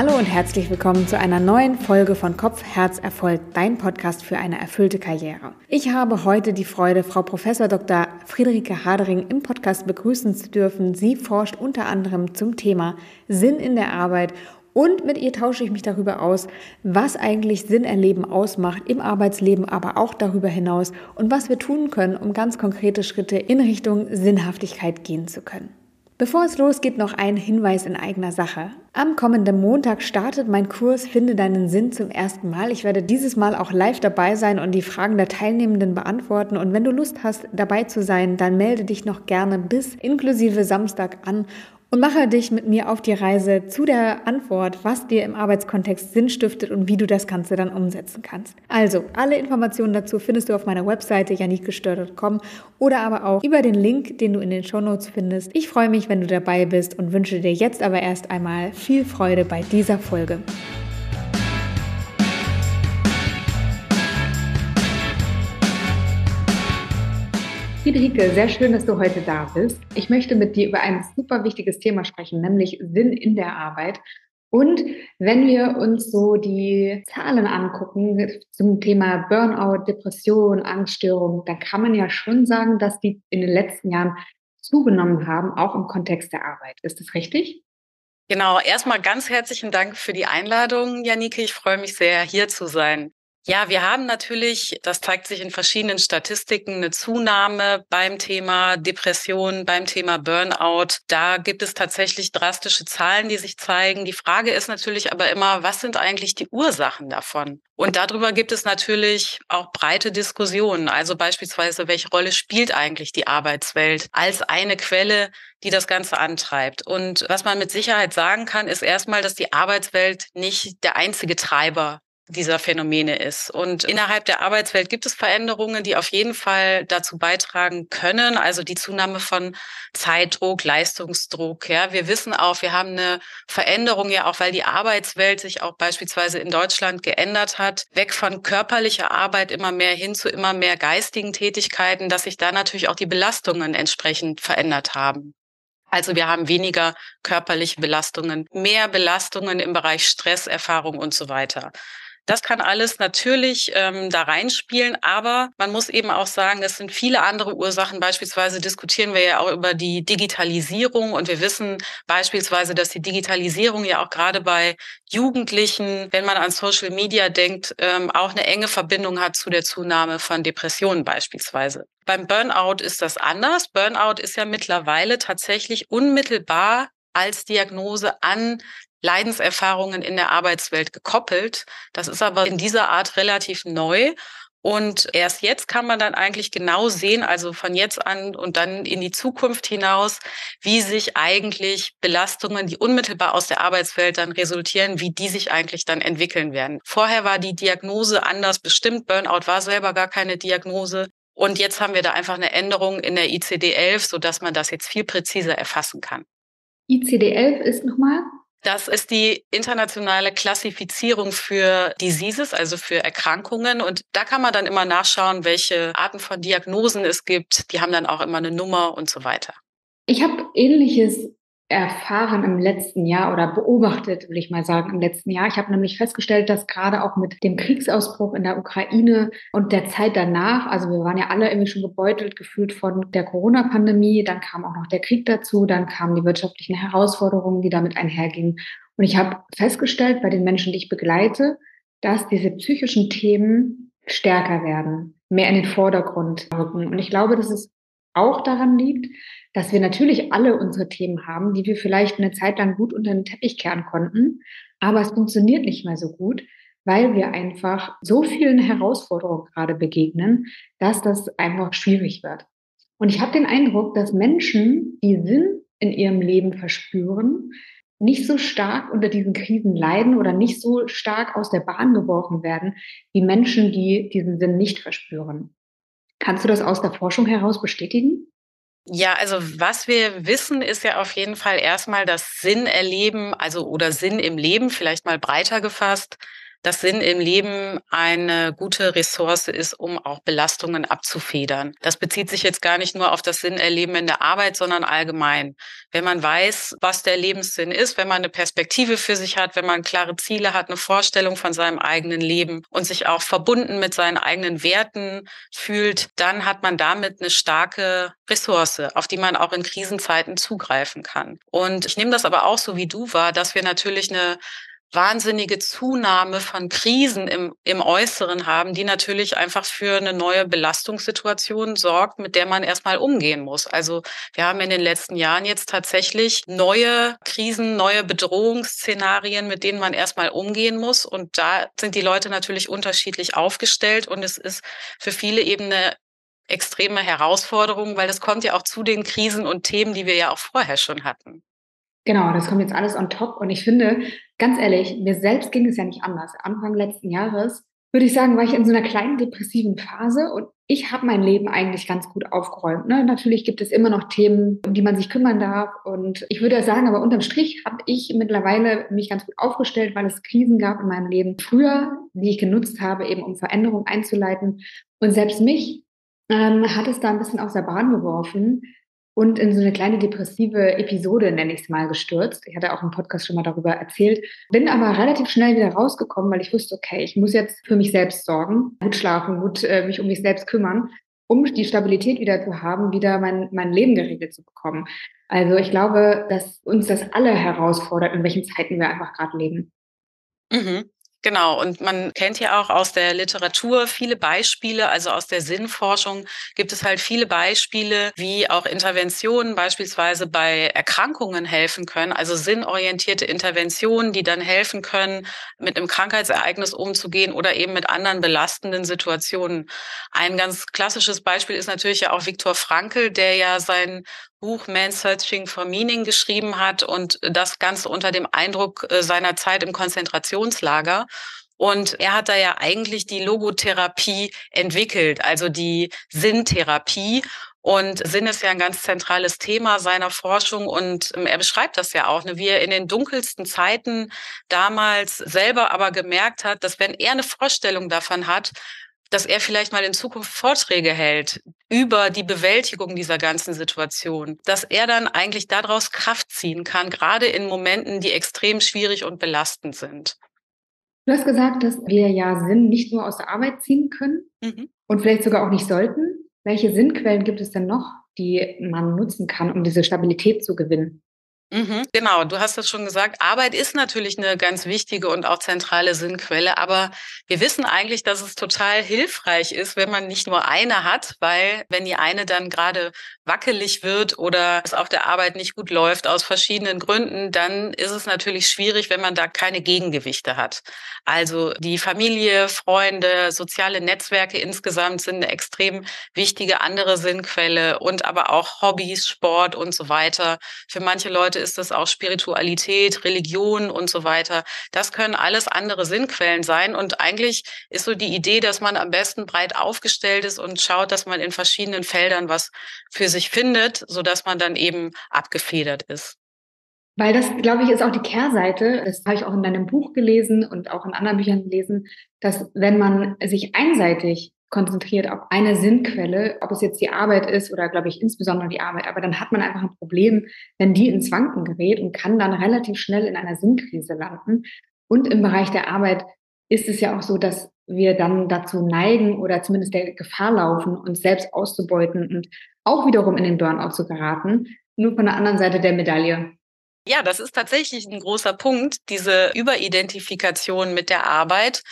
Hallo und herzlich willkommen zu einer neuen Folge von Kopf, Herz, Erfolg, dein Podcast für eine erfüllte Karriere. Ich habe heute die Freude, Frau Prof. Dr. Friederike Hadering im Podcast begrüßen zu dürfen. Sie forscht unter anderem zum Thema Sinn in der Arbeit und mit ihr tausche ich mich darüber aus, was eigentlich Sinn erleben ausmacht im Arbeitsleben, aber auch darüber hinaus und was wir tun können, um ganz konkrete Schritte in Richtung Sinnhaftigkeit gehen zu können. Bevor es losgeht, noch ein Hinweis in eigener Sache. Am kommenden Montag startet mein Kurs Finde deinen Sinn zum ersten Mal. Ich werde dieses Mal auch live dabei sein und die Fragen der Teilnehmenden beantworten. Und wenn du Lust hast, dabei zu sein, dann melde dich noch gerne bis inklusive Samstag an und mache dich mit mir auf die Reise zu der Antwort, was dir im Arbeitskontext Sinn stiftet und wie du das Ganze dann umsetzen kannst. Also, alle Informationen dazu findest du auf meiner Webseite janikgestört.com oder aber auch über den Link, den du in den Shownotes findest. Ich freue mich, wenn du dabei bist und wünsche dir jetzt aber erst einmal viel Freude bei dieser Folge. Friederike, sehr schön, dass du heute da bist. Ich möchte mit dir über ein super wichtiges Thema sprechen, nämlich Sinn in der Arbeit. Und wenn wir uns so die Zahlen angucken zum Thema Burnout, Depression, Angststörung, da kann man ja schon sagen, dass die in den letzten Jahren zugenommen haben, auch im Kontext der Arbeit. Ist das richtig? Genau, erstmal ganz herzlichen Dank für die Einladung, Janike. Ich freue mich sehr, hier zu sein. Ja, wir haben natürlich, das zeigt sich in verschiedenen Statistiken, eine Zunahme beim Thema Depression, beim Thema Burnout. Da gibt es tatsächlich drastische Zahlen, die sich zeigen. Die Frage ist natürlich aber immer, was sind eigentlich die Ursachen davon? Und darüber gibt es natürlich auch breite Diskussionen. Also beispielsweise, welche Rolle spielt eigentlich die Arbeitswelt als eine Quelle, die das Ganze antreibt? Und was man mit Sicherheit sagen kann, ist erstmal, dass die Arbeitswelt nicht der einzige Treiber dieser Phänomene ist. Und innerhalb der Arbeitswelt gibt es Veränderungen, die auf jeden Fall dazu beitragen können. Also die Zunahme von Zeitdruck, Leistungsdruck. Ja, wir wissen auch, wir haben eine Veränderung ja auch, weil die Arbeitswelt sich auch beispielsweise in Deutschland geändert hat. Weg von körperlicher Arbeit immer mehr hin zu immer mehr geistigen Tätigkeiten, dass sich da natürlich auch die Belastungen entsprechend verändert haben. Also wir haben weniger körperliche Belastungen, mehr Belastungen im Bereich Stresserfahrung und so weiter. Das kann alles natürlich ähm, da reinspielen, aber man muss eben auch sagen, es sind viele andere Ursachen. Beispielsweise diskutieren wir ja auch über die Digitalisierung und wir wissen beispielsweise, dass die Digitalisierung ja auch gerade bei Jugendlichen, wenn man an Social Media denkt, ähm, auch eine enge Verbindung hat zu der Zunahme von Depressionen beispielsweise. Beim Burnout ist das anders. Burnout ist ja mittlerweile tatsächlich unmittelbar als Diagnose an Leidenserfahrungen in der Arbeitswelt gekoppelt. Das ist aber in dieser Art relativ neu. Und erst jetzt kann man dann eigentlich genau sehen, also von jetzt an und dann in die Zukunft hinaus, wie sich eigentlich Belastungen, die unmittelbar aus der Arbeitswelt dann resultieren, wie die sich eigentlich dann entwickeln werden. Vorher war die Diagnose anders bestimmt. Burnout war selber gar keine Diagnose. Und jetzt haben wir da einfach eine Änderung in der ICD-11, sodass man das jetzt viel präziser erfassen kann. ICD-11 ist nochmal? Das ist die internationale Klassifizierung für Diseases, also für Erkrankungen. Und da kann man dann immer nachschauen, welche Arten von Diagnosen es gibt. Die haben dann auch immer eine Nummer und so weiter. Ich habe ähnliches erfahren im letzten Jahr oder beobachtet, will ich mal sagen, im letzten Jahr. Ich habe nämlich festgestellt, dass gerade auch mit dem Kriegsausbruch in der Ukraine und der Zeit danach, also wir waren ja alle irgendwie schon gebeutelt gefühlt von der Corona-Pandemie, dann kam auch noch der Krieg dazu, dann kamen die wirtschaftlichen Herausforderungen, die damit einhergingen. Und ich habe festgestellt bei den Menschen, die ich begleite, dass diese psychischen Themen stärker werden, mehr in den Vordergrund rücken. Und ich glaube, dass es auch daran liegt, dass wir natürlich alle unsere Themen haben, die wir vielleicht eine Zeit lang gut unter den Teppich kehren konnten, aber es funktioniert nicht mehr so gut, weil wir einfach so vielen Herausforderungen gerade begegnen, dass das einfach schwierig wird. Und ich habe den Eindruck, dass Menschen, die Sinn in ihrem Leben verspüren, nicht so stark unter diesen Krisen leiden oder nicht so stark aus der Bahn geworfen werden wie Menschen, die diesen Sinn nicht verspüren. Kannst du das aus der Forschung heraus bestätigen? Ja, also was wir wissen, ist ja auf jeden Fall erstmal das Sinn erleben, also oder Sinn im Leben, vielleicht mal breiter gefasst, dass Sinn im Leben eine gute Ressource ist, um auch Belastungen abzufedern. Das bezieht sich jetzt gar nicht nur auf das Sinnerleben in der Arbeit, sondern allgemein. Wenn man weiß, was der Lebenssinn ist, wenn man eine Perspektive für sich hat, wenn man klare Ziele hat, eine Vorstellung von seinem eigenen Leben und sich auch verbunden mit seinen eigenen Werten fühlt, dann hat man damit eine starke Ressource, auf die man auch in Krisenzeiten zugreifen kann. Und ich nehme das aber auch so wie du war, dass wir natürlich eine wahnsinnige Zunahme von Krisen im, im Äußeren haben, die natürlich einfach für eine neue Belastungssituation sorgt, mit der man erstmal umgehen muss. Also wir haben in den letzten Jahren jetzt tatsächlich neue Krisen, neue Bedrohungsszenarien, mit denen man erstmal umgehen muss. Und da sind die Leute natürlich unterschiedlich aufgestellt und es ist für viele eben eine extreme Herausforderung, weil das kommt ja auch zu den Krisen und Themen, die wir ja auch vorher schon hatten. Genau, das kommt jetzt alles on top. Und ich finde, ganz ehrlich, mir selbst ging es ja nicht anders. Anfang letzten Jahres, würde ich sagen, war ich in so einer kleinen depressiven Phase und ich habe mein Leben eigentlich ganz gut aufgeräumt. Ne? Natürlich gibt es immer noch Themen, um die man sich kümmern darf. Und ich würde sagen, aber unterm Strich habe ich mittlerweile mich ganz gut aufgestellt, weil es Krisen gab in meinem Leben früher, die ich genutzt habe, eben um Veränderungen einzuleiten. Und selbst mich ähm, hat es da ein bisschen aus der Bahn geworfen, und in so eine kleine depressive Episode, nenne ich es mal, gestürzt. Ich hatte auch im Podcast schon mal darüber erzählt. Bin aber relativ schnell wieder rausgekommen, weil ich wusste, okay, ich muss jetzt für mich selbst sorgen, gut schlafen, gut äh, mich um mich selbst kümmern, um die Stabilität wieder zu haben, wieder mein, mein Leben geregelt zu bekommen. Also ich glaube, dass uns das alle herausfordert, in welchen Zeiten wir einfach gerade leben. Mhm. Genau, und man kennt ja auch aus der Literatur viele Beispiele, also aus der Sinnforschung gibt es halt viele Beispiele, wie auch Interventionen beispielsweise bei Erkrankungen helfen können, also sinnorientierte Interventionen, die dann helfen können, mit einem Krankheitsereignis umzugehen oder eben mit anderen belastenden Situationen. Ein ganz klassisches Beispiel ist natürlich ja auch Viktor Frankl, der ja sein Buch Man Searching for Meaning geschrieben hat und das Ganze unter dem Eindruck äh, seiner Zeit im Konzentrationslager. Und er hat da ja eigentlich die Logotherapie entwickelt, also die Sinntherapie. Und Sinn ist ja ein ganz zentrales Thema seiner Forschung und ähm, er beschreibt das ja auch, ne, wie er in den dunkelsten Zeiten damals selber aber gemerkt hat, dass wenn er eine Vorstellung davon hat, dass er vielleicht mal in Zukunft Vorträge hält über die Bewältigung dieser ganzen Situation, dass er dann eigentlich daraus Kraft ziehen kann, gerade in Momenten, die extrem schwierig und belastend sind. Du hast gesagt, dass wir ja Sinn nicht nur aus der Arbeit ziehen können mhm. und vielleicht sogar auch nicht sollten. Welche Sinnquellen gibt es denn noch, die man nutzen kann, um diese Stabilität zu gewinnen? Mhm, genau, du hast es schon gesagt. Arbeit ist natürlich eine ganz wichtige und auch zentrale Sinnquelle, aber wir wissen eigentlich, dass es total hilfreich ist, wenn man nicht nur eine hat, weil wenn die eine dann gerade wackelig wird oder es auf der Arbeit nicht gut läuft aus verschiedenen Gründen, dann ist es natürlich schwierig, wenn man da keine Gegengewichte hat. Also die Familie, Freunde, soziale Netzwerke insgesamt sind eine extrem wichtige andere Sinnquelle und aber auch Hobbys, Sport und so weiter. Für manche Leute ist das auch Spiritualität, Religion und so weiter. Das können alles andere Sinnquellen sein. Und eigentlich ist so die Idee, dass man am besten breit aufgestellt ist und schaut, dass man in verschiedenen Feldern was für sich findet, so dass man dann eben abgefedert ist. Weil das, glaube ich, ist auch die Kehrseite. Das habe ich auch in deinem Buch gelesen und auch in anderen Büchern gelesen, dass wenn man sich einseitig konzentriert auf eine Sinnquelle, ob es jetzt die Arbeit ist oder, glaube ich, insbesondere die Arbeit. Aber dann hat man einfach ein Problem, wenn die ins Wanken gerät und kann dann relativ schnell in einer Sinnkrise landen. Und im Bereich der Arbeit ist es ja auch so, dass wir dann dazu neigen oder zumindest der Gefahr laufen, uns selbst auszubeuten und auch wiederum in den Burnout zu geraten, nur von der anderen Seite der Medaille. Ja, das ist tatsächlich ein großer Punkt, diese Überidentifikation mit der Arbeit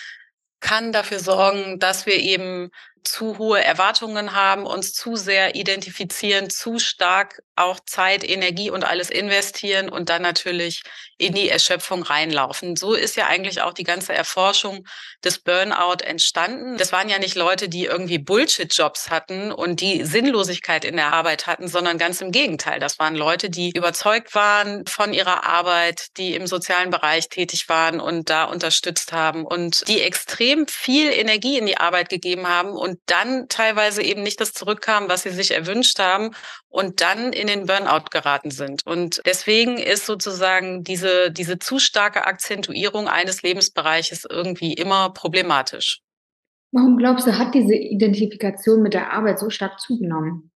kann dafür sorgen, dass wir eben zu hohe Erwartungen haben, uns zu sehr identifizieren, zu stark auch Zeit, Energie und alles investieren und dann natürlich in die Erschöpfung reinlaufen. So ist ja eigentlich auch die ganze Erforschung des Burnout entstanden. Das waren ja nicht Leute, die irgendwie Bullshit-Jobs hatten und die Sinnlosigkeit in der Arbeit hatten, sondern ganz im Gegenteil. Das waren Leute, die überzeugt waren von ihrer Arbeit, die im sozialen Bereich tätig waren und da unterstützt haben und die extrem viel Energie in die Arbeit gegeben haben und und dann teilweise eben nicht das zurückkam, was sie sich erwünscht haben und dann in den Burnout geraten sind. Und deswegen ist sozusagen diese, diese zu starke Akzentuierung eines Lebensbereiches irgendwie immer problematisch. Warum glaubst du, hat diese Identifikation mit der Arbeit so stark zugenommen?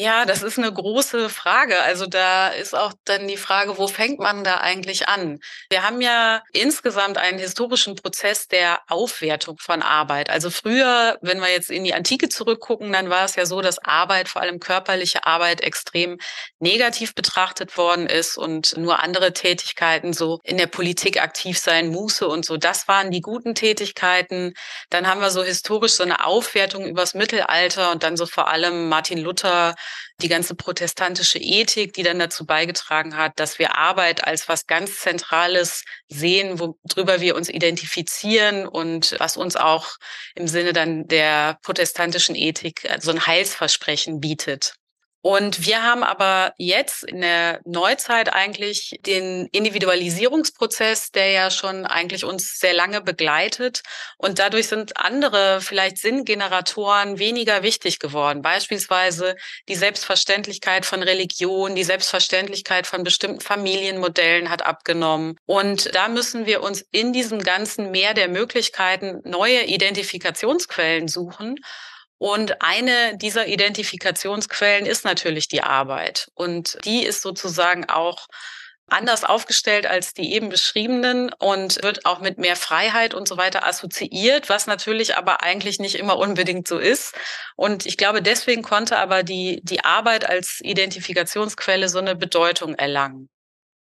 Ja, das ist eine große Frage. Also da ist auch dann die Frage, wo fängt man da eigentlich an? Wir haben ja insgesamt einen historischen Prozess der Aufwertung von Arbeit. Also früher, wenn wir jetzt in die Antike zurückgucken, dann war es ja so, dass Arbeit, vor allem körperliche Arbeit, extrem negativ betrachtet worden ist und nur andere Tätigkeiten, so in der Politik aktiv sein, Muße und so, das waren die guten Tätigkeiten. Dann haben wir so historisch so eine Aufwertung übers Mittelalter und dann so vor allem Martin Luther die ganze protestantische Ethik, die dann dazu beigetragen hat, dass wir Arbeit als was ganz Zentrales sehen, worüber wir uns identifizieren und was uns auch im Sinne dann der protestantischen Ethik so ein Heilsversprechen bietet. Und wir haben aber jetzt in der Neuzeit eigentlich den Individualisierungsprozess, der ja schon eigentlich uns sehr lange begleitet. Und dadurch sind andere vielleicht Sinngeneratoren weniger wichtig geworden. Beispielsweise die Selbstverständlichkeit von Religion, die Selbstverständlichkeit von bestimmten Familienmodellen hat abgenommen. Und da müssen wir uns in diesem ganzen Meer der Möglichkeiten neue Identifikationsquellen suchen. Und eine dieser Identifikationsquellen ist natürlich die Arbeit. Und die ist sozusagen auch anders aufgestellt als die eben beschriebenen und wird auch mit mehr Freiheit und so weiter assoziiert, was natürlich aber eigentlich nicht immer unbedingt so ist. Und ich glaube, deswegen konnte aber die, die Arbeit als Identifikationsquelle so eine Bedeutung erlangen.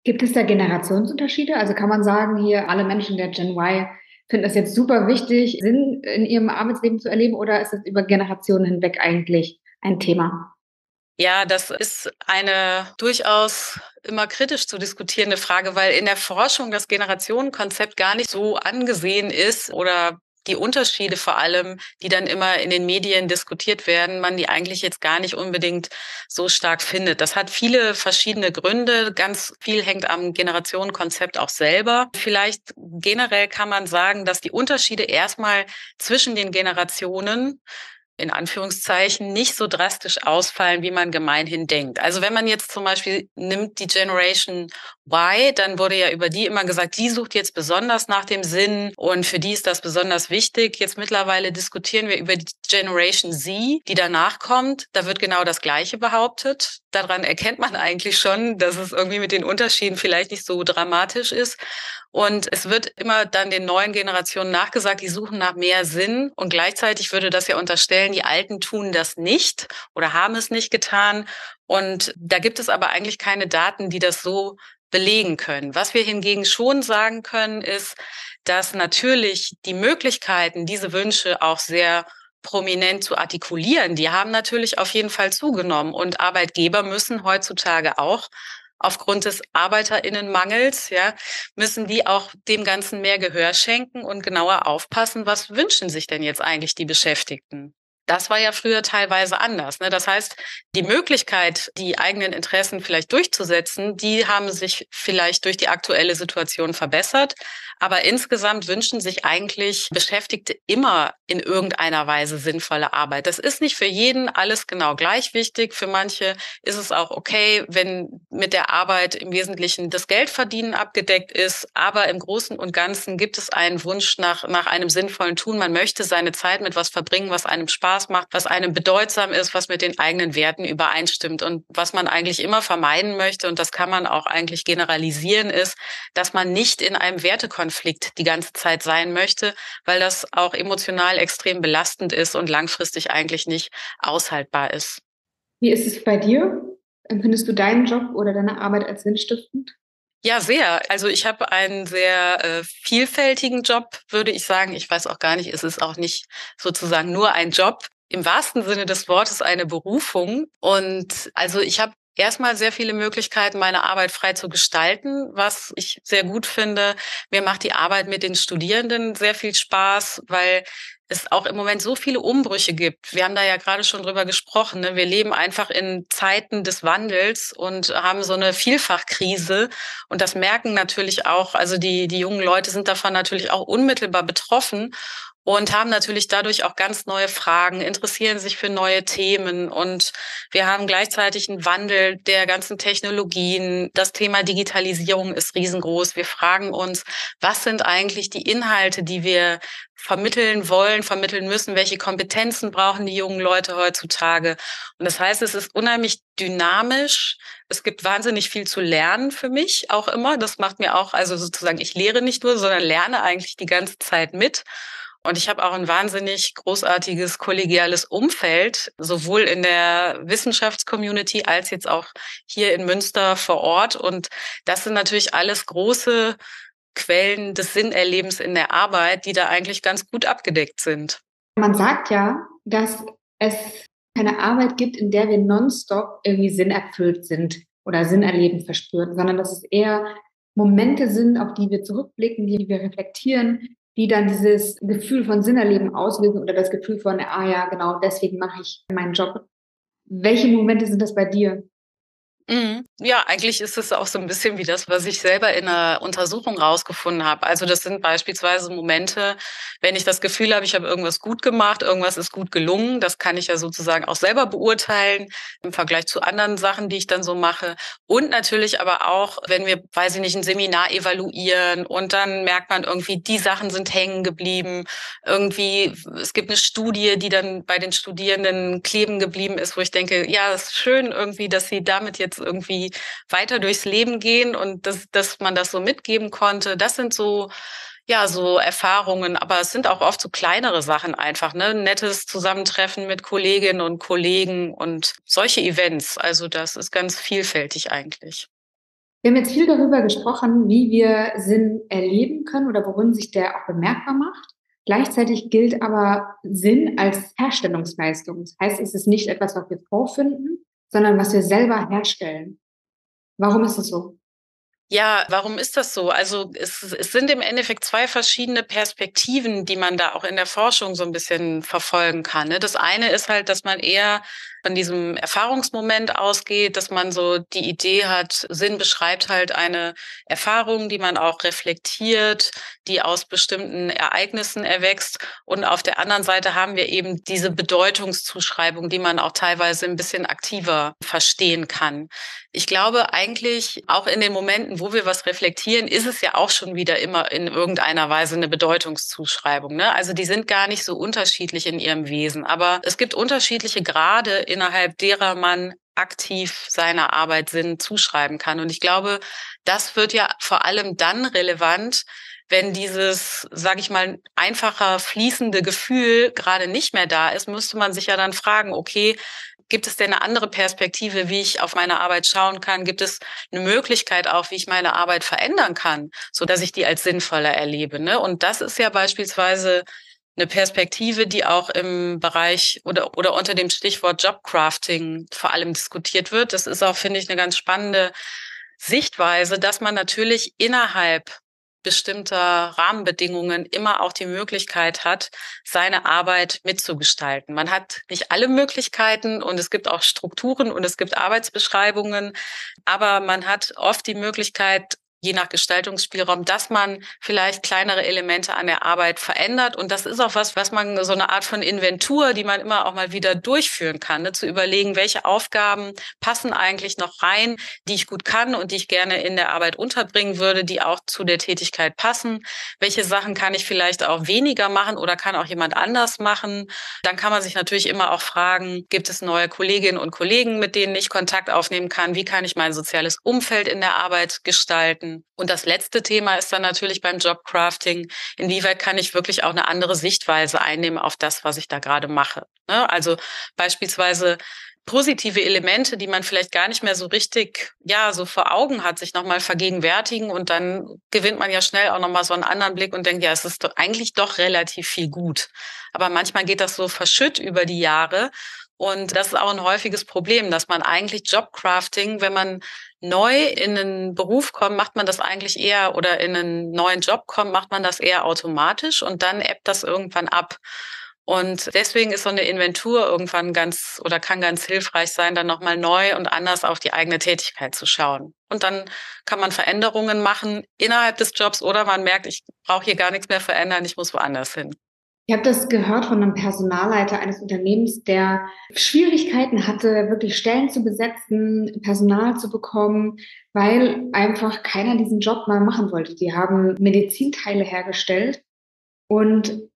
Gibt es da Generationsunterschiede? Also kann man sagen, hier alle Menschen der Gen Y finden das jetzt super wichtig, Sinn in ihrem Arbeitsleben zu erleben oder ist das über Generationen hinweg eigentlich ein Thema? Ja, das ist eine durchaus immer kritisch zu diskutierende Frage, weil in der Forschung das Generationenkonzept gar nicht so angesehen ist oder die Unterschiede vor allem, die dann immer in den Medien diskutiert werden, man die eigentlich jetzt gar nicht unbedingt so stark findet. Das hat viele verschiedene Gründe. Ganz viel hängt am Generationenkonzept auch selber. Vielleicht generell kann man sagen, dass die Unterschiede erstmal zwischen den Generationen in Anführungszeichen nicht so drastisch ausfallen, wie man gemeinhin denkt. Also wenn man jetzt zum Beispiel nimmt die Generation Y, dann wurde ja über die immer gesagt, die sucht jetzt besonders nach dem Sinn und für die ist das besonders wichtig. Jetzt mittlerweile diskutieren wir über die Generation Z, die danach kommt. Da wird genau das Gleiche behauptet. Daran erkennt man eigentlich schon, dass es irgendwie mit den Unterschieden vielleicht nicht so dramatisch ist. Und es wird immer dann den neuen Generationen nachgesagt, die suchen nach mehr Sinn. Und gleichzeitig würde das ja unterstellen, die Alten tun das nicht oder haben es nicht getan. Und da gibt es aber eigentlich keine Daten, die das so belegen können. Was wir hingegen schon sagen können, ist, dass natürlich die Möglichkeiten, diese Wünsche auch sehr prominent zu artikulieren, die haben natürlich auf jeden Fall zugenommen. Und Arbeitgeber müssen heutzutage auch aufgrund des Arbeiterinnenmangels, ja, müssen die auch dem Ganzen mehr Gehör schenken und genauer aufpassen, was wünschen sich denn jetzt eigentlich die Beschäftigten? Das war ja früher teilweise anders. Ne? Das heißt, die Möglichkeit, die eigenen Interessen vielleicht durchzusetzen, die haben sich vielleicht durch die aktuelle Situation verbessert. Aber insgesamt wünschen sich eigentlich Beschäftigte immer in irgendeiner Weise sinnvolle Arbeit. Das ist nicht für jeden alles genau gleich wichtig. Für manche ist es auch okay, wenn mit der Arbeit im Wesentlichen das Geldverdienen abgedeckt ist. Aber im Großen und Ganzen gibt es einen Wunsch nach, nach einem sinnvollen Tun. Man möchte seine Zeit mit was verbringen, was einem Spaß macht, was einem bedeutsam ist, was mit den eigenen Werten übereinstimmt. Und was man eigentlich immer vermeiden möchte, und das kann man auch eigentlich generalisieren, ist, dass man nicht in einem Wertekonflikt Konflikt die ganze Zeit sein möchte, weil das auch emotional extrem belastend ist und langfristig eigentlich nicht aushaltbar ist. Wie ist es bei dir? Empfindest du deinen Job oder deine Arbeit als sinnstiftend? Ja, sehr. Also ich habe einen sehr äh, vielfältigen Job, würde ich sagen. Ich weiß auch gar nicht, es ist auch nicht sozusagen nur ein Job. Im wahrsten Sinne des Wortes eine Berufung. Und also ich habe erstmal sehr viele Möglichkeiten, meine Arbeit frei zu gestalten, was ich sehr gut finde. Mir macht die Arbeit mit den Studierenden sehr viel Spaß, weil es auch im Moment so viele Umbrüche gibt. Wir haben da ja gerade schon drüber gesprochen. Ne? Wir leben einfach in Zeiten des Wandels und haben so eine Vielfachkrise. Und das merken natürlich auch, also die, die jungen Leute sind davon natürlich auch unmittelbar betroffen. Und haben natürlich dadurch auch ganz neue Fragen, interessieren sich für neue Themen und wir haben gleichzeitig einen Wandel der ganzen Technologien. Das Thema Digitalisierung ist riesengroß. Wir fragen uns, was sind eigentlich die Inhalte, die wir vermitteln wollen, vermitteln müssen, welche Kompetenzen brauchen die jungen Leute heutzutage. Und das heißt, es ist unheimlich dynamisch. Es gibt wahnsinnig viel zu lernen für mich auch immer. Das macht mir auch, also sozusagen, ich lehre nicht nur, sondern lerne eigentlich die ganze Zeit mit. Und ich habe auch ein wahnsinnig großartiges kollegiales Umfeld, sowohl in der Wissenschaftscommunity als jetzt auch hier in Münster vor Ort. Und das sind natürlich alles große Quellen des Sinnerlebens in der Arbeit, die da eigentlich ganz gut abgedeckt sind. Man sagt ja, dass es keine Arbeit gibt, in der wir nonstop irgendwie sinnerfüllt sind oder Sinnerleben verspüren, sondern dass es eher Momente sind, auf die wir zurückblicken, die wir reflektieren, die dann dieses Gefühl von Sinnerleben auslösen oder das Gefühl von, ah ja, genau, deswegen mache ich meinen Job. Welche Momente sind das bei dir? Mhm. Ja, eigentlich ist es auch so ein bisschen wie das, was ich selber in einer Untersuchung rausgefunden habe. Also das sind beispielsweise Momente, wenn ich das Gefühl habe, ich habe irgendwas gut gemacht, irgendwas ist gut gelungen. Das kann ich ja sozusagen auch selber beurteilen im Vergleich zu anderen Sachen, die ich dann so mache. Und natürlich aber auch, wenn wir, weiß ich nicht, ein Seminar evaluieren und dann merkt man irgendwie, die Sachen sind hängen geblieben. Irgendwie, es gibt eine Studie, die dann bei den Studierenden kleben geblieben ist, wo ich denke, ja, es ist schön irgendwie, dass sie damit jetzt jetzt irgendwie weiter durchs Leben gehen und dass, dass man das so mitgeben konnte. Das sind so, ja, so Erfahrungen, aber es sind auch oft so kleinere Sachen einfach, ne? Nettes Zusammentreffen mit Kolleginnen und Kollegen und solche Events. Also das ist ganz vielfältig eigentlich. Wir haben jetzt viel darüber gesprochen, wie wir Sinn erleben können oder worin sich der auch bemerkbar macht. Gleichzeitig gilt aber Sinn als Herstellungsleistung. Das heißt, es ist nicht etwas, was wir vorfinden, sondern was wir selber herstellen. Warum ist das so? Ja, warum ist das so? Also es, es sind im Endeffekt zwei verschiedene Perspektiven, die man da auch in der Forschung so ein bisschen verfolgen kann. Ne? Das eine ist halt, dass man eher von diesem Erfahrungsmoment ausgeht, dass man so die Idee hat, Sinn beschreibt halt eine Erfahrung, die man auch reflektiert, die aus bestimmten Ereignissen erwächst. Und auf der anderen Seite haben wir eben diese Bedeutungszuschreibung, die man auch teilweise ein bisschen aktiver verstehen kann. Ich glaube eigentlich auch in den Momenten, wo wir was reflektieren, ist es ja auch schon wieder immer in irgendeiner Weise eine Bedeutungszuschreibung. Ne? Also die sind gar nicht so unterschiedlich in ihrem Wesen, aber es gibt unterschiedliche Grade innerhalb derer man aktiv seiner Arbeit Sinn zuschreiben kann. Und ich glaube, das wird ja vor allem dann relevant, wenn dieses, sage ich mal, einfacher fließende Gefühl gerade nicht mehr da ist, müsste man sich ja dann fragen, okay, gibt es denn eine andere Perspektive, wie ich auf meine Arbeit schauen kann? Gibt es eine Möglichkeit auch, wie ich meine Arbeit verändern kann, so dass ich die als sinnvoller erlebe? Ne? Und das ist ja beispielsweise eine Perspektive, die auch im Bereich oder, oder unter dem Stichwort Jobcrafting vor allem diskutiert wird. Das ist auch, finde ich, eine ganz spannende Sichtweise, dass man natürlich innerhalb bestimmter Rahmenbedingungen immer auch die Möglichkeit hat, seine Arbeit mitzugestalten. Man hat nicht alle Möglichkeiten und es gibt auch Strukturen und es gibt Arbeitsbeschreibungen, aber man hat oft die Möglichkeit, je nach Gestaltungsspielraum, dass man vielleicht kleinere Elemente an der Arbeit verändert. Und das ist auch was, was man so eine Art von Inventur, die man immer auch mal wieder durchführen kann, ne? zu überlegen, welche Aufgaben passen eigentlich noch rein, die ich gut kann und die ich gerne in der Arbeit unterbringen würde, die auch zu der Tätigkeit passen. Welche Sachen kann ich vielleicht auch weniger machen oder kann auch jemand anders machen? Dann kann man sich natürlich immer auch fragen, gibt es neue Kolleginnen und Kollegen, mit denen ich Kontakt aufnehmen kann? Wie kann ich mein soziales Umfeld in der Arbeit gestalten? Und das letzte Thema ist dann natürlich beim Jobcrafting, inwieweit kann ich wirklich auch eine andere Sichtweise einnehmen auf das, was ich da gerade mache. Ne? Also beispielsweise positive Elemente, die man vielleicht gar nicht mehr so richtig, ja, so vor Augen hat, sich nochmal vergegenwärtigen und dann gewinnt man ja schnell auch nochmal so einen anderen Blick und denkt, ja, es ist doch eigentlich doch relativ viel gut. Aber manchmal geht das so verschütt über die Jahre und das ist auch ein häufiges Problem, dass man eigentlich Jobcrafting, wenn man neu in einen Beruf kommt, macht man das eigentlich eher oder in einen neuen Job kommt, macht man das eher automatisch und dann ebbt das irgendwann ab. Und deswegen ist so eine Inventur irgendwann ganz oder kann ganz hilfreich sein, dann nochmal neu und anders auf die eigene Tätigkeit zu schauen. Und dann kann man Veränderungen machen innerhalb des Jobs oder man merkt, ich brauche hier gar nichts mehr verändern, ich muss woanders hin. Ich habe das gehört von einem Personalleiter eines Unternehmens, der Schwierigkeiten hatte, wirklich Stellen zu besetzen, Personal zu bekommen, weil einfach keiner diesen Job mal machen wollte. Die haben Medizinteile hergestellt und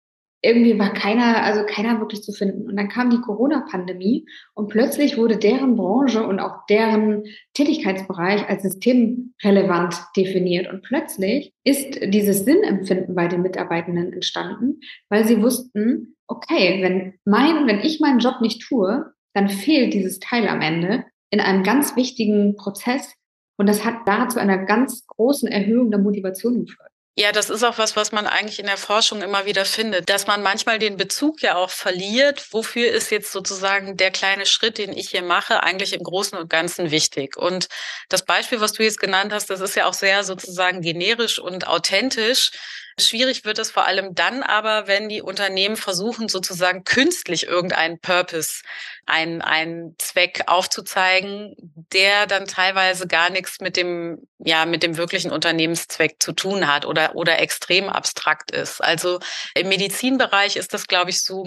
irgendwie war keiner, also keiner wirklich zu finden. Und dann kam die Corona-Pandemie und plötzlich wurde deren Branche und auch deren Tätigkeitsbereich als systemrelevant definiert. Und plötzlich ist dieses Sinnempfinden bei den Mitarbeitenden entstanden, weil sie wussten, okay, wenn mein, wenn ich meinen Job nicht tue, dann fehlt dieses Teil am Ende in einem ganz wichtigen Prozess. Und das hat dazu einer ganz großen Erhöhung der Motivation geführt. Ja, das ist auch was, was man eigentlich in der Forschung immer wieder findet, dass man manchmal den Bezug ja auch verliert. Wofür ist jetzt sozusagen der kleine Schritt, den ich hier mache, eigentlich im Großen und Ganzen wichtig? Und das Beispiel, was du jetzt genannt hast, das ist ja auch sehr sozusagen generisch und authentisch. Schwierig wird es vor allem dann aber, wenn die Unternehmen versuchen, sozusagen künstlich irgendeinen Purpose, einen, einen Zweck aufzuzeigen, der dann teilweise gar nichts mit dem, ja, mit dem wirklichen Unternehmenszweck zu tun hat oder, oder extrem abstrakt ist. Also im Medizinbereich ist das, glaube ich, so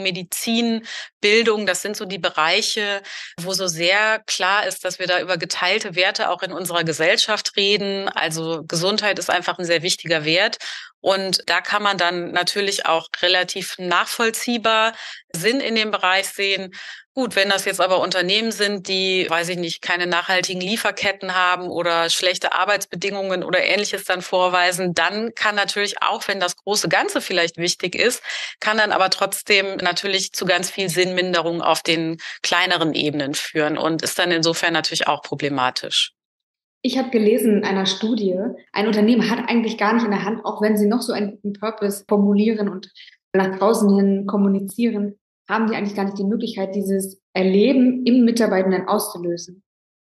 Medizinbildung, das sind so die Bereiche, wo so sehr klar ist, dass wir da über geteilte Werte auch in unserer Gesellschaft reden. Also Gesundheit ist einfach ein sehr wichtiger Wert. Und da kann man dann natürlich auch relativ nachvollziehbar Sinn in dem Bereich sehen. Gut, wenn das jetzt aber Unternehmen sind, die, weiß ich nicht, keine nachhaltigen Lieferketten haben oder schlechte Arbeitsbedingungen oder ähnliches dann vorweisen, dann kann natürlich auch, wenn das große Ganze vielleicht wichtig ist, kann dann aber trotzdem natürlich zu ganz viel Sinnminderung auf den kleineren Ebenen führen und ist dann insofern natürlich auch problematisch. Ich habe gelesen in einer Studie, ein Unternehmen hat eigentlich gar nicht in der Hand, auch wenn sie noch so einen Purpose formulieren und nach draußen hin kommunizieren, haben die eigentlich gar nicht die Möglichkeit, dieses Erleben im Mitarbeitenden auszulösen.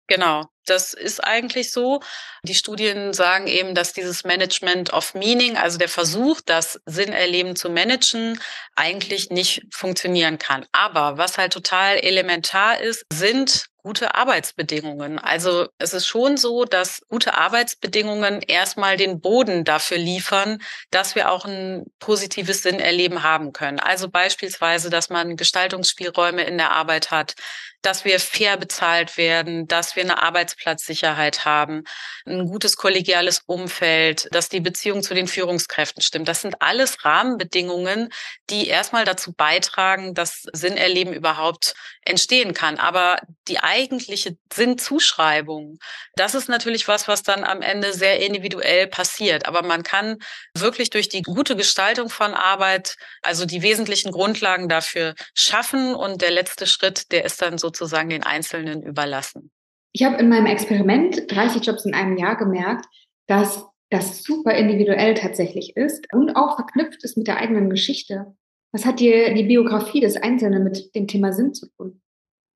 Genau, das ist eigentlich so. Die Studien sagen eben, dass dieses Management of Meaning, also der Versuch, das Sinnerleben zu managen, eigentlich nicht funktionieren kann. Aber was halt total elementar ist, sind gute Arbeitsbedingungen. Also es ist schon so, dass gute Arbeitsbedingungen erstmal den Boden dafür liefern, dass wir auch ein positives Sinnerleben haben können. Also beispielsweise, dass man Gestaltungsspielräume in der Arbeit hat, dass wir fair bezahlt werden, dass wir eine Arbeitsplatzsicherheit haben, ein gutes kollegiales Umfeld, dass die Beziehung zu den Führungskräften stimmt. Das sind alles Rahmenbedingungen, die erstmal dazu beitragen, dass Sinnerleben überhaupt entstehen kann. Aber die eigentliche Sinnzuschreibung, das ist natürlich was, was dann am Ende sehr individuell passiert. Aber man kann wirklich durch die gute Gestaltung von Arbeit, also die wesentlichen Grundlagen dafür schaffen. Und der letzte Schritt, der ist dann sozusagen den Einzelnen überlassen. Ich habe in meinem Experiment 30 Jobs in einem Jahr gemerkt, dass das super individuell tatsächlich ist und auch verknüpft ist mit der eigenen Geschichte. Was hat dir die Biografie des Einzelnen mit dem Thema Sinn zu tun?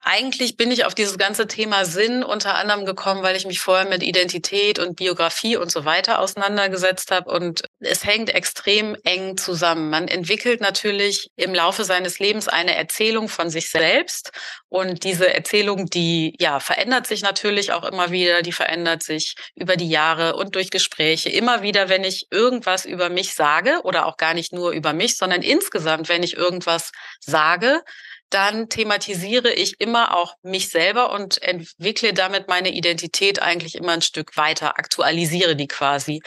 Eigentlich bin ich auf dieses ganze Thema Sinn unter anderem gekommen, weil ich mich vorher mit Identität und Biografie und so weiter auseinandergesetzt habe. Und es hängt extrem eng zusammen. Man entwickelt natürlich im Laufe seines Lebens eine Erzählung von sich selbst. Und diese Erzählung, die ja verändert sich natürlich auch immer wieder. Die verändert sich über die Jahre und durch Gespräche. Immer wieder, wenn ich irgendwas über mich sage oder auch gar nicht nur über mich, sondern insgesamt, wenn ich irgendwas sage, dann thematisiere ich immer auch mich selber und entwickle damit meine Identität eigentlich immer ein Stück weiter, aktualisiere die quasi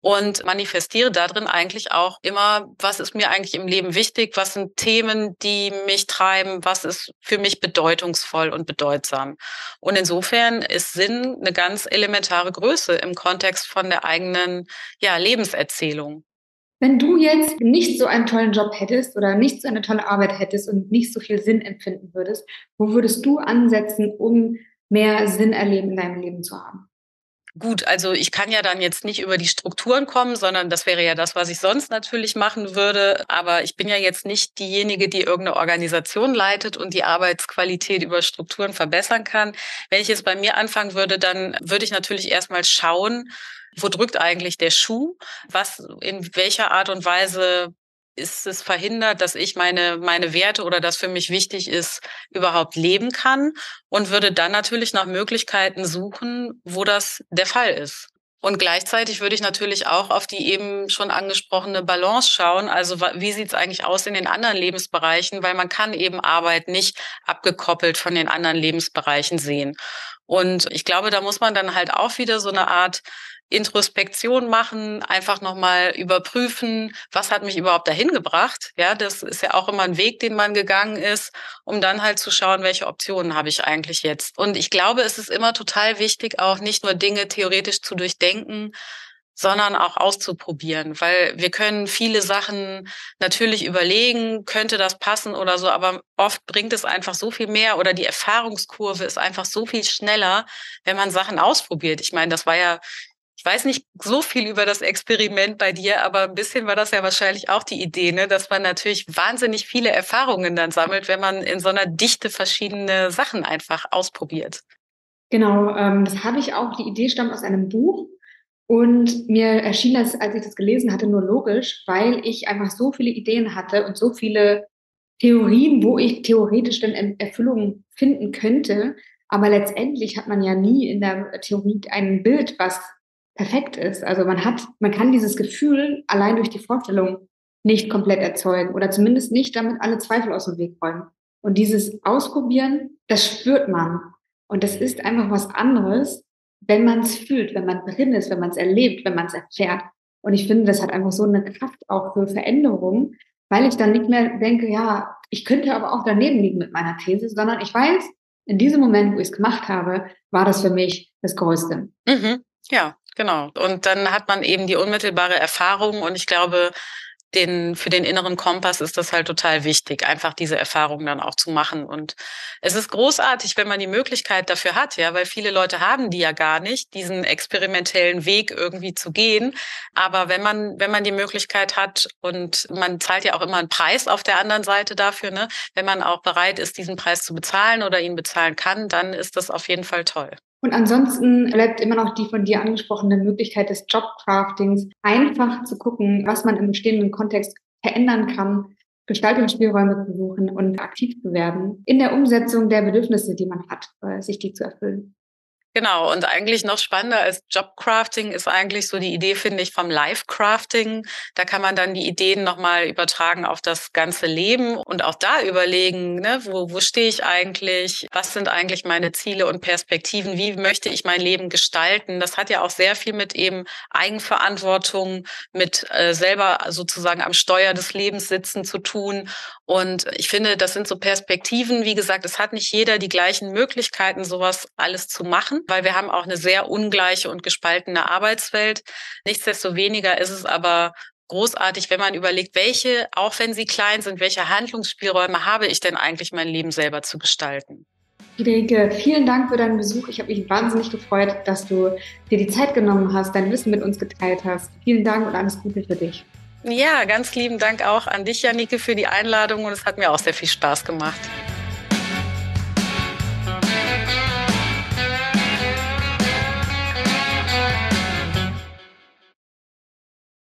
und manifestiere darin eigentlich auch immer, was ist mir eigentlich im Leben wichtig, was sind Themen, die mich treiben, was ist für mich bedeutungsvoll und bedeutsam. Und insofern ist Sinn eine ganz elementare Größe im Kontext von der eigenen ja, Lebenserzählung. Wenn du jetzt nicht so einen tollen Job hättest oder nicht so eine tolle Arbeit hättest und nicht so viel Sinn empfinden würdest, wo würdest du ansetzen, um mehr Sinn erleben in deinem Leben zu haben? Gut, also ich kann ja dann jetzt nicht über die Strukturen kommen, sondern das wäre ja das, was ich sonst natürlich machen würde. Aber ich bin ja jetzt nicht diejenige, die irgendeine Organisation leitet und die Arbeitsqualität über Strukturen verbessern kann. Wenn ich jetzt bei mir anfangen würde, dann würde ich natürlich erstmal schauen, wo drückt eigentlich der Schuh? Was, in welcher Art und Weise ist es verhindert, dass ich meine, meine Werte oder das für mich wichtig ist, überhaupt leben kann und würde dann natürlich nach Möglichkeiten suchen, wo das der Fall ist. Und gleichzeitig würde ich natürlich auch auf die eben schon angesprochene Balance schauen. Also wie sieht es eigentlich aus in den anderen Lebensbereichen? Weil man kann eben Arbeit nicht abgekoppelt von den anderen Lebensbereichen sehen. Und ich glaube, da muss man dann halt auch wieder so eine Art Introspektion machen, einfach nochmal überprüfen, was hat mich überhaupt dahin gebracht. Ja, das ist ja auch immer ein Weg, den man gegangen ist, um dann halt zu schauen, welche Optionen habe ich eigentlich jetzt. Und ich glaube, es ist immer total wichtig, auch nicht nur Dinge theoretisch zu durchdenken, sondern auch auszuprobieren, weil wir können viele Sachen natürlich überlegen, könnte das passen oder so, aber oft bringt es einfach so viel mehr oder die Erfahrungskurve ist einfach so viel schneller, wenn man Sachen ausprobiert. Ich meine, das war ja ich weiß nicht so viel über das Experiment bei dir, aber ein bisschen war das ja wahrscheinlich auch die Idee, ne? dass man natürlich wahnsinnig viele Erfahrungen dann sammelt, wenn man in so einer Dichte verschiedene Sachen einfach ausprobiert. Genau, ähm, das habe ich auch. Die Idee stammt aus einem Buch. Und mir erschien das, als ich das gelesen hatte, nur logisch, weil ich einfach so viele Ideen hatte und so viele Theorien, wo ich theoretisch dann Erfüllung finden könnte. Aber letztendlich hat man ja nie in der Theorie ein Bild, was perfekt ist. Also man hat, man kann dieses Gefühl allein durch die Vorstellung nicht komplett erzeugen oder zumindest nicht damit alle Zweifel aus dem Weg räumen. Und dieses Ausprobieren, das spürt man. Und das ist einfach was anderes, wenn man es fühlt, wenn man drin ist, wenn man es erlebt, wenn man es erfährt. Und ich finde, das hat einfach so eine Kraft auch für Veränderung, weil ich dann nicht mehr denke, ja, ich könnte aber auch daneben liegen mit meiner These, sondern ich weiß, in diesem Moment, wo ich es gemacht habe, war das für mich das Größte. Mhm. Ja, Genau. Und dann hat man eben die unmittelbare Erfahrung und ich glaube, den, für den inneren Kompass ist das halt total wichtig, einfach diese Erfahrung dann auch zu machen. Und es ist großartig, wenn man die Möglichkeit dafür hat, ja, weil viele Leute haben die ja gar nicht, diesen experimentellen Weg irgendwie zu gehen. Aber wenn man, wenn man die Möglichkeit hat und man zahlt ja auch immer einen Preis auf der anderen Seite dafür, ne, wenn man auch bereit ist, diesen Preis zu bezahlen oder ihn bezahlen kann, dann ist das auf jeden Fall toll. Und ansonsten bleibt immer noch die von dir angesprochene Möglichkeit des Jobcraftings, einfach zu gucken, was man im bestehenden Kontext verändern kann, Gestaltungsspielräume zu suchen und aktiv zu werden in der Umsetzung der Bedürfnisse, die man hat, äh, sich die zu erfüllen. Genau, und eigentlich noch spannender als Jobcrafting ist eigentlich so die Idee, finde ich, vom Life-Crafting. Da kann man dann die Ideen nochmal übertragen auf das ganze Leben und auch da überlegen, ne, wo, wo stehe ich eigentlich, was sind eigentlich meine Ziele und Perspektiven, wie möchte ich mein Leben gestalten. Das hat ja auch sehr viel mit eben Eigenverantwortung, mit äh, selber sozusagen am Steuer des Lebens sitzen zu tun. Und ich finde, das sind so Perspektiven. Wie gesagt, es hat nicht jeder die gleichen Möglichkeiten, sowas alles zu machen weil wir haben auch eine sehr ungleiche und gespaltene Arbeitswelt. Nichtsdestoweniger ist es aber großartig, wenn man überlegt, welche, auch wenn sie klein sind, welche Handlungsspielräume habe ich denn eigentlich, mein Leben selber zu gestalten. Friederike, vielen Dank für deinen Besuch. Ich habe mich wahnsinnig gefreut, dass du dir die Zeit genommen hast, dein Wissen mit uns geteilt hast. Vielen Dank und alles Gute für dich. Ja, ganz lieben Dank auch an dich, Janike, für die Einladung und es hat mir auch sehr viel Spaß gemacht.